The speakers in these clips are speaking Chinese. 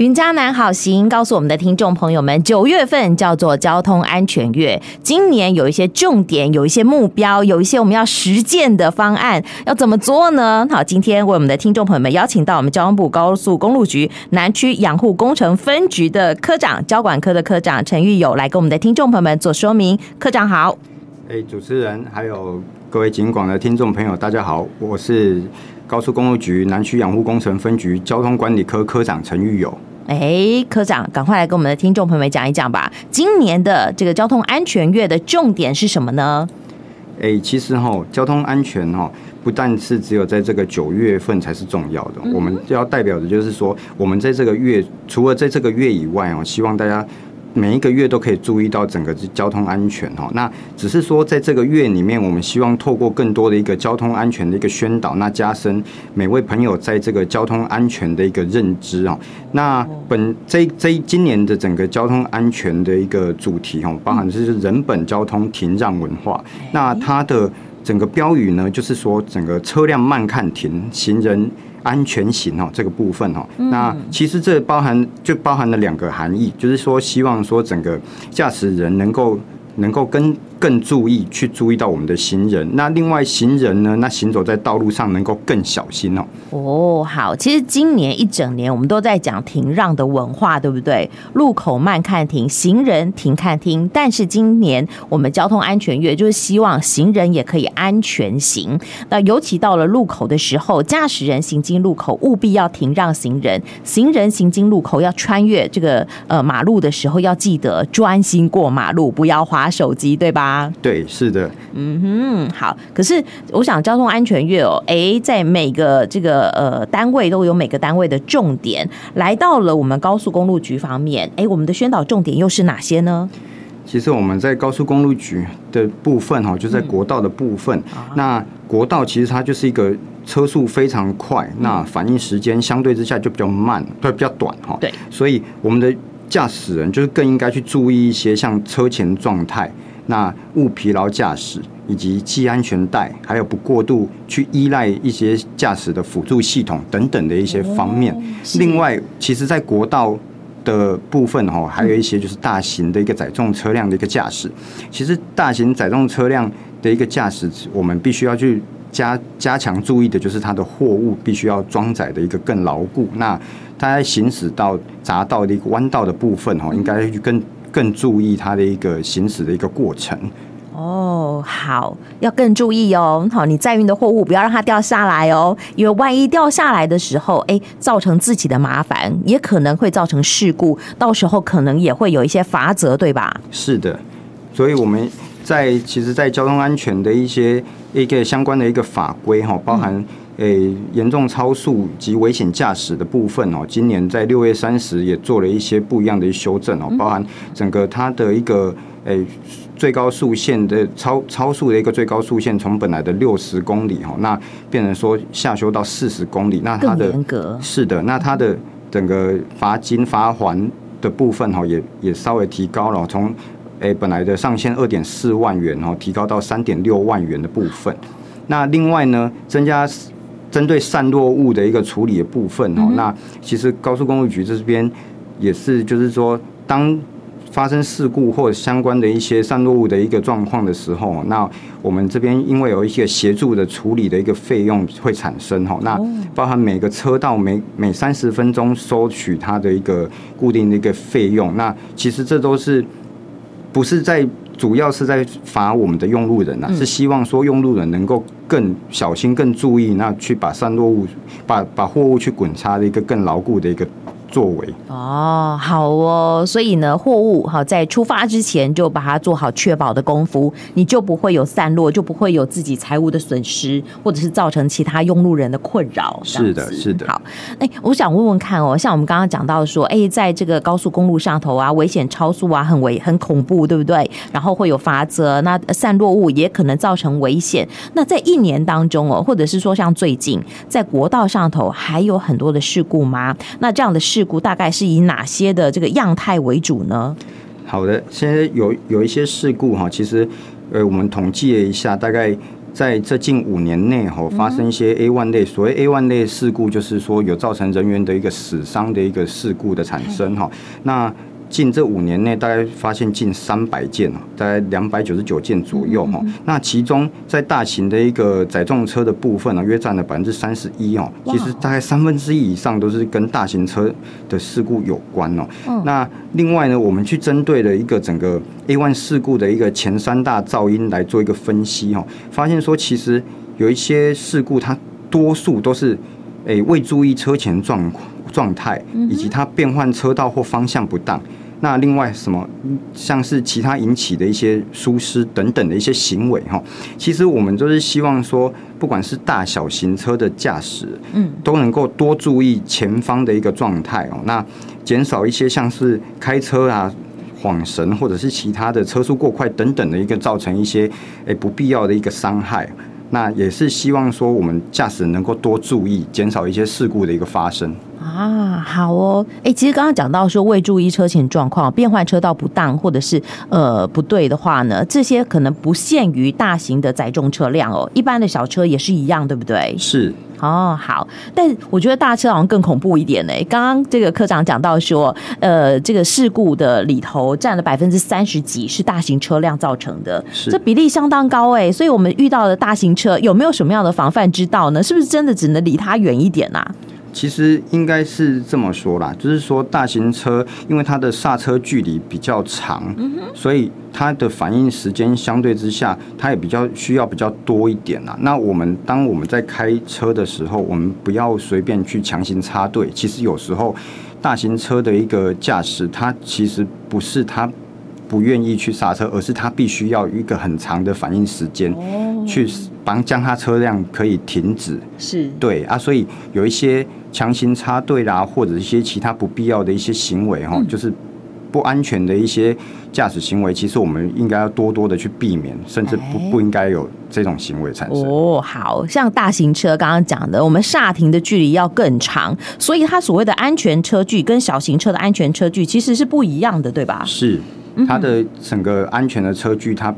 云嘉南好行告诉我们的听众朋友们，九月份叫做交通安全月，今年有一些重点，有一些目标，有一些我们要实践的方案，要怎么做呢？好，今天为我们的听众朋友们邀请到我们交通部高速公路局南区养护工程分局的科长，交管科的科长陈玉友来跟我们的听众朋友们做说明。科长好，哎，主持人还有各位警广的听众朋友，大家好，我是高速公路局南区养护工程分局交通管理科科长陈玉友。哎，科长，赶快来跟我们的听众朋友们讲一讲吧。今年的这个交通安全月的重点是什么呢？哎，其实哈，交通安全哈，不但是只有在这个九月份才是重要的，嗯、我们要代表的就是说，我们在这个月，除了在这个月以外哦，希望大家。每一个月都可以注意到整个交通安全哈，那只是说在这个月里面，我们希望透过更多的一个交通安全的一个宣导，那加深每位朋友在这个交通安全的一个认知啊。那本这这今年的整个交通安全的一个主题哦，包含就是人本交通停让文化。那它的整个标语呢，就是说整个车辆慢看停，行人。安全型哦，这个部分哦，那其实这包含就包含了两个含义，就是说希望说整个驾驶人能够能够跟。更注意去注意到我们的行人，那另外行人呢？那行走在道路上能够更小心哦。哦，好，其实今年一整年我们都在讲停让的文化，对不对？路口慢看停，行人停看听。但是今年我们交通安全月就是希望行人也可以安全行。那尤其到了路口的时候，驾驶人行经路口务必要停让行人，行人行经路口要穿越这个呃马路的时候，要记得专心过马路，不要滑手机，对吧？对，是的，嗯哼，好。可是我想交通安全月哦，哎，在每个这个呃单位都有每个单位的重点。来到了我们高速公路局方面，哎，我们的宣导重点又是哪些呢？其实我们在高速公路局的部分哈，就在国道的部分。嗯、那国道其实它就是一个车速非常快，嗯、那反应时间相对之下就比较慢，对，比较短哈。对，所以我们的驾驶人就是更应该去注意一些像车前状态。那勿疲劳驾驶，以及系安全带，还有不过度去依赖一些驾驶的辅助系统等等的一些方面。另外，其实，在国道的部分哈，还有一些就是大型的一个载重车辆的一个驾驶。其实，大型载重车辆的一个驾驶，我们必须要去加加强注意的，就是它的货物必须要装载的一个更牢固。那它在行驶到匝道的一个弯道的部分哈，应该去跟。更注意它的一个行驶的一个过程哦，好，要更注意哦。好，你载运的货物不要让它掉下来哦，因为万一掉下来的时候，哎，造成自己的麻烦，也可能会造成事故，到时候可能也会有一些罚则，对吧？是的，所以我们在其实，在交通安全的一些一个相关的一个法规哈，包含。诶，严重超速及危险驾驶的部分哦，今年在六月三十也做了一些不一样的修正哦，包含整个它的一个诶最高速限的超超速的一个最高速限，从本来的六十公里哈，那变成说下修到四十公里，那它的是的，那它的整个罚金罚还的部分哈，也也稍微提高了，从诶本来的上限二点四万元哦，提高到三点六万元的部分。那另外呢，增加。针对散落物的一个处理的部分哦，那其实高速公路局这边也是，就是说，当发生事故或者相关的一些散落物的一个状况的时候，那我们这边因为有一些协助的处理的一个费用会产生哈，那包含每个车道每每三十分钟收取它的一个固定的一个费用，那其实这都是不是在。主要是在罚我们的用路人呐、啊，是希望说用路人能够更小心、更注意，那去把散落物、把把货物去滚擦的一个更牢固的一个。作为哦，好哦，所以呢，货物哈在出发之前就把它做好确保的功夫，你就不会有散落，就不会有自己财物的损失，或者是造成其他用路人的困扰。是的，是的。好，哎，我想问问看哦，像我们刚刚讲到说，哎，在这个高速公路上头啊，危险超速啊，很危很恐怖，对不对？然后会有罚则，那散落物也可能造成危险。那在一年当中哦，或者是说像最近在国道上头还有很多的事故吗？那这样的事。事故大概是以哪些的这个样态为主呢？好的，现在有有一些事故哈，其实呃，我们统计了一下，大概在这近五年内哈发生一些 A one 类，所谓 A one 类事故，就是说有造成人员的一个死伤的一个事故的产生哈。那近这五年内，大概发现近三百件，大概两百九十九件左右哈。那其中在大型的一个载重车的部分呢，约占了百分之三十一哦。其实大概三分之一以上都是跟大型车的事故有关哦。那另外呢，我们去针对了一个整个 A1 事故的一个前三大噪音来做一个分析哈，发现说其实有一些事故，它多数都是诶未注意车前状状态，以及它变换车道或方向不当。那另外什么，像是其他引起的一些疏失等等的一些行为哈，其实我们就是希望说，不管是大小型车的驾驶，嗯，都能够多注意前方的一个状态哦，那减少一些像是开车啊、晃神或者是其他的车速过快等等的一个造成一些诶不必要的一个伤害。那也是希望说，我们驾驶人能够多注意，减少一些事故的一个发生。啊，好哦，哎、欸，其实刚刚讲到说未注意车前状况、变换车道不当或者是呃不对的话呢，这些可能不限于大型的载重车辆哦，一般的小车也是一样，对不对？是。哦，好，但我觉得大车好像更恐怖一点呢。刚刚这个科长讲到说，呃，这个事故的里头占了百分之三十几是大型车辆造成的，是这比例相当高哎。所以我们遇到的大型车有没有什么样的防范之道呢？是不是真的只能离它远一点啊？其实应该是这么说啦，就是说大型车因为它的刹车距离比较长，所以它的反应时间相对之下，它也比较需要比较多一点啦。那我们当我们在开车的时候，我们不要随便去强行插队。其实有时候大型车的一个驾驶，它其实不是它不愿意去刹车，而是他必须要一个很长的反应时间去帮将它车辆可以停止。是对啊，所以有一些。强行插队啦，或者一些其他不必要的一些行为哈，就是不安全的一些驾驶行为，其实我们应该要多多的去避免，甚至不不应该有这种行为产生。哦，好像大型车刚刚讲的，我们刹停的距离要更长，所以它所谓的安全车距跟小型车的安全车距其实是不一样的，对吧？是，它的整个安全的车距，它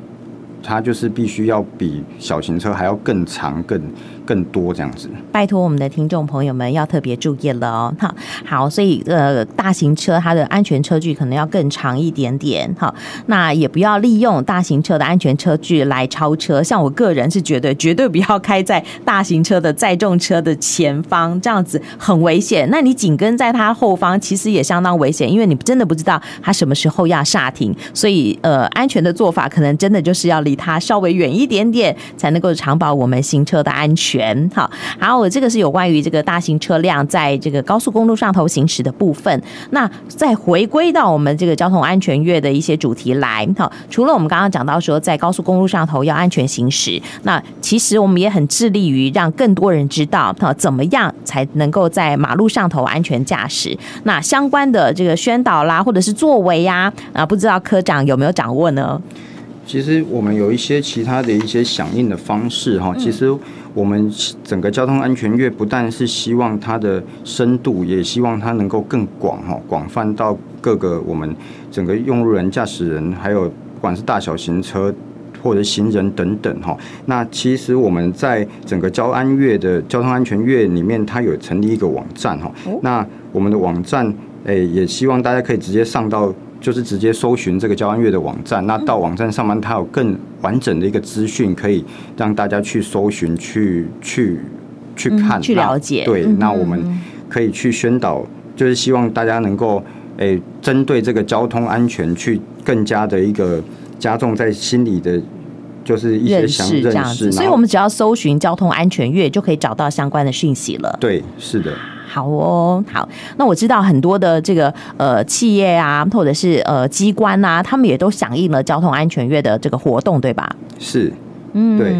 它就是必须要比小型车还要更长更。更多这样子，拜托我们的听众朋友们要特别注意了哦。好，好，所以呃，大型车它的安全车距可能要更长一点点。好，那也不要利用大型车的安全车距来超车。像我个人是觉得绝对不要开在大型车的载重车的前方，这样子很危险。那你紧跟在它后方，其实也相当危险，因为你真的不知道它什么时候要刹停。所以呃，安全的做法可能真的就是要离它稍微远一点点，才能够长保我们行车的安全。全好，好，我这个是有关于这个大型车辆在这个高速公路上头行驶的部分。那再回归到我们这个交通安全月的一些主题来，好，除了我们刚刚讲到说在高速公路上头要安全行驶，那其实我们也很致力于让更多人知道，好，怎么样才能够在马路上头安全驾驶。那相关的这个宣导啦，或者是作为呀，啊，不知道科长有没有掌握呢？其实我们有一些其他的一些响应的方式哈，其实。我们整个交通安全月不但是希望它的深度，也希望它能够更广哈，广泛到各个我们整个用路人、驾驶人，还有不管是大小型车或者行人等等哈。那其实我们在整个交安月的交通安全月里面，它有成立一个网站哈。那我们的网站诶，也希望大家可以直接上到。就是直接搜寻这个交安月的网站，那到网站上面，它有更完整的一个资讯，可以让大家去搜寻、去去去看、嗯、去了解。对，那我们可以去宣导，就是希望大家能够诶，针对这个交通安全，去更加的一个加重在心里的，就是一些想认识这样子。所以我们只要搜寻交通安全月，就可以找到相关的讯息了。对，是的。好哦，好。那我知道很多的这个呃企业啊，或者是呃机关啊，他们也都响应了交通安全月的这个活动，对吧？是，嗯，对。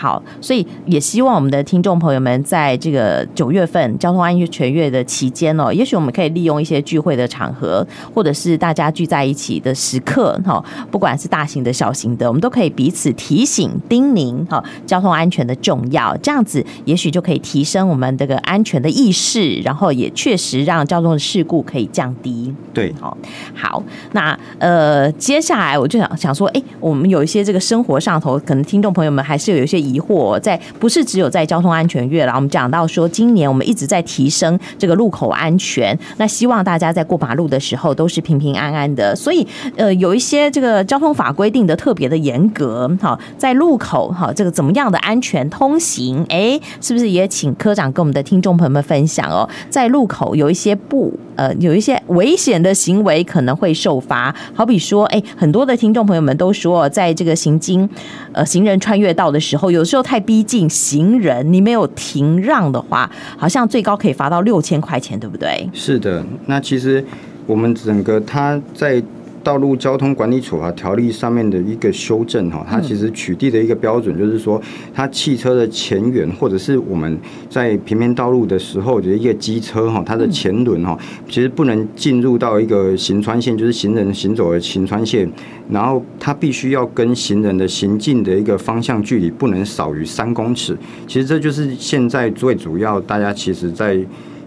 好，所以也希望我们的听众朋友们在这个九月份交通安全月的期间哦，也许我们可以利用一些聚会的场合，或者是大家聚在一起的时刻哈，不管是大型的、小型的，我们都可以彼此提醒、叮咛哈，交通安全的重要。这样子也许就可以提升我们这个安全的意识，然后也确实让交通的事故可以降低。对，好，好，那呃，接下来我就想想说，哎，我们有一些这个生活上头，可能听众朋友们还是有一些。疑惑，在不是只有在交通安全月了，我们讲到说，今年我们一直在提升这个路口安全，那希望大家在过马路的时候都是平平安安的。所以，呃，有一些这个交通法规定的特别的严格，好，在路口哈，这个怎么样的安全通行？哎，是不是也请科长跟我们的听众朋友们分享哦？在路口有一些不呃，有一些危险的行为可能会受罚，好比说，哎，很多的听众朋友们都说，在这个行经呃行人穿越道的时候，有有时候太逼近行人，你没有停让的话，好像最高可以罚到六千块钱，对不对？是的，那其实我们整个他在。道路交通管理处罚条例上面的一个修正哈，它其实取缔的一个标准就是说，它汽车的前缘或者是我们在平面道路的时候的一个机车哈，它的前轮哈，其实不能进入到一个行穿线，就是行人行走的行穿线，然后它必须要跟行人的行进的一个方向距离不能少于三公尺。其实这就是现在最主要大家其实在。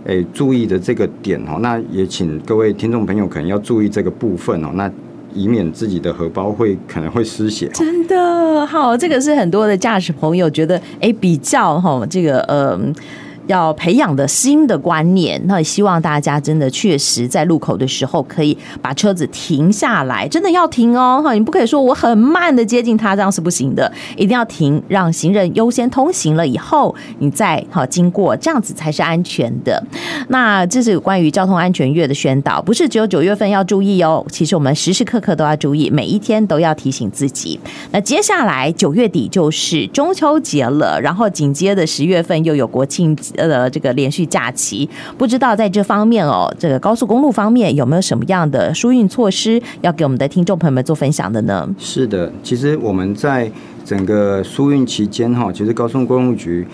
诶，注意的这个点哦，那也请各位听众朋友可能要注意这个部分哦，那以免自己的荷包会可能会失血。真的好，这个是很多的驾驶朋友觉得诶比较哈，这个呃。要培养的新的观念，那也希望大家真的确实在路口的时候可以把车子停下来，真的要停哦，哈，你不可以说我很慢的接近他，这样是不行的，一定要停，让行人优先通行了以后，你再好经过，这样子才是安全的。那这是关于交通安全月的宣导，不是只有九月份要注意哦，其实我们时时刻刻都要注意，每一天都要提醒自己。那接下来九月底就是中秋节了，然后紧接着十月份又有国庆。呃，这个连续假期，不知道在这方面哦，这个高速公路方面有没有什么样的疏运措施要给我们的听众朋友们做分享的呢？是的，其实我们在整个疏运期间哈，其实高速公路局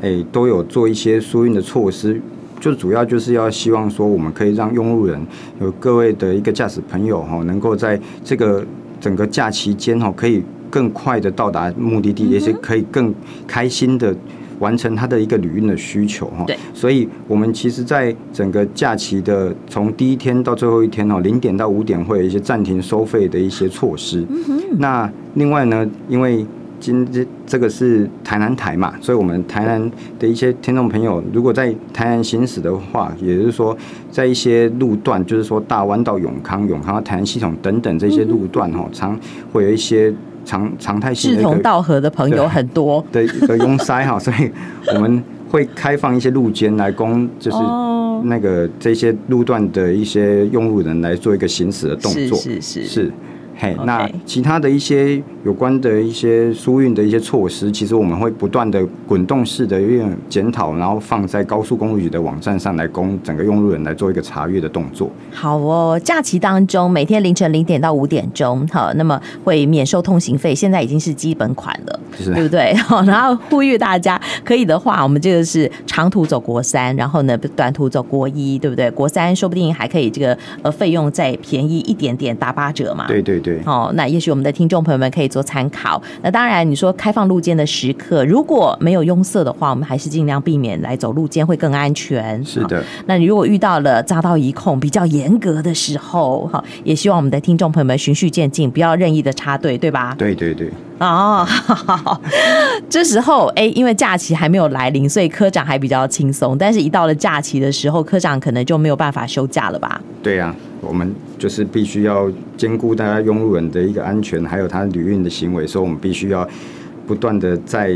诶都有做一些疏运的措施，就主要就是要希望说，我们可以让用路人有各位的一个驾驶朋友哈，能够在这个整个假期间哈，可以更快的到达目的地，也是可以更开心的。完成他的一个旅运的需求哈，对，所以我们其实，在整个假期的从第一天到最后一天哦，零点到五点会有一些暂停收费的一些措施。那另外呢，因为今这这个是台南台嘛，所以我们台南的一些听众朋友，如果在台南行驶的话，也就是说，在一些路段，就是说大湾到永康、永康到台南系统等等这些路段哈，常会有一些。常常态性的志同道合的朋友很多，对，的拥塞哈，所以我们会开放一些路肩来供，就是那个这些路段的一些用路人来做一个行驶的动作，是是是。是嘿，那其他的一些有关的一些疏运的一些措施，其实我们会不断的滚动式的运检讨，然后放在高速公路局的网站上来供整个用路人来做一个查阅的动作。好哦，假期当中每天凌晨零点到五点钟，好，那么会免收通行费，现在已经是基本款了，是对不对？好，然后呼吁大家可以的话，我们这个是长途走国三，然后呢短途走国一，对不对？国三说不定还可以这个呃费用再便宜一点点，打八折嘛。对对。对，哦，那也许我们的听众朋友们可以做参考。那当然，你说开放路肩的时刻，如果没有拥塞的话，我们还是尽量避免来走路肩，会更安全。是的。那你如果遇到了匝道一控比较严格的时候，哈，也希望我们的听众朋友们循序渐进，不要任意的插队，对吧？对对对。哦，好好，这时候哎，因为假期还没有来临，所以科长还比较轻松。但是，一到了假期的时候，科长可能就没有办法休假了吧？对呀、啊，我们就是必须要兼顾大家用路人的一个安全，还有他旅运的行为，所以我们必须要不断的在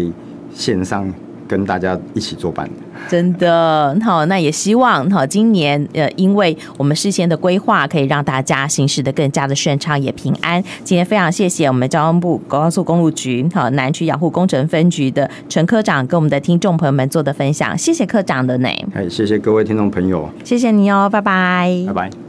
线上。跟大家一起作伴，真的好，那也希望好，今年呃，因为我们事先的规划，可以让大家行驶的更加的顺畅，也平安。今天非常谢谢我们交通部高速公路局好南区养护工程分局的陈科长跟我们的听众朋友们做的分享，谢谢科长的呢。哎，谢谢各位听众朋友，谢谢你哦，拜拜，拜拜。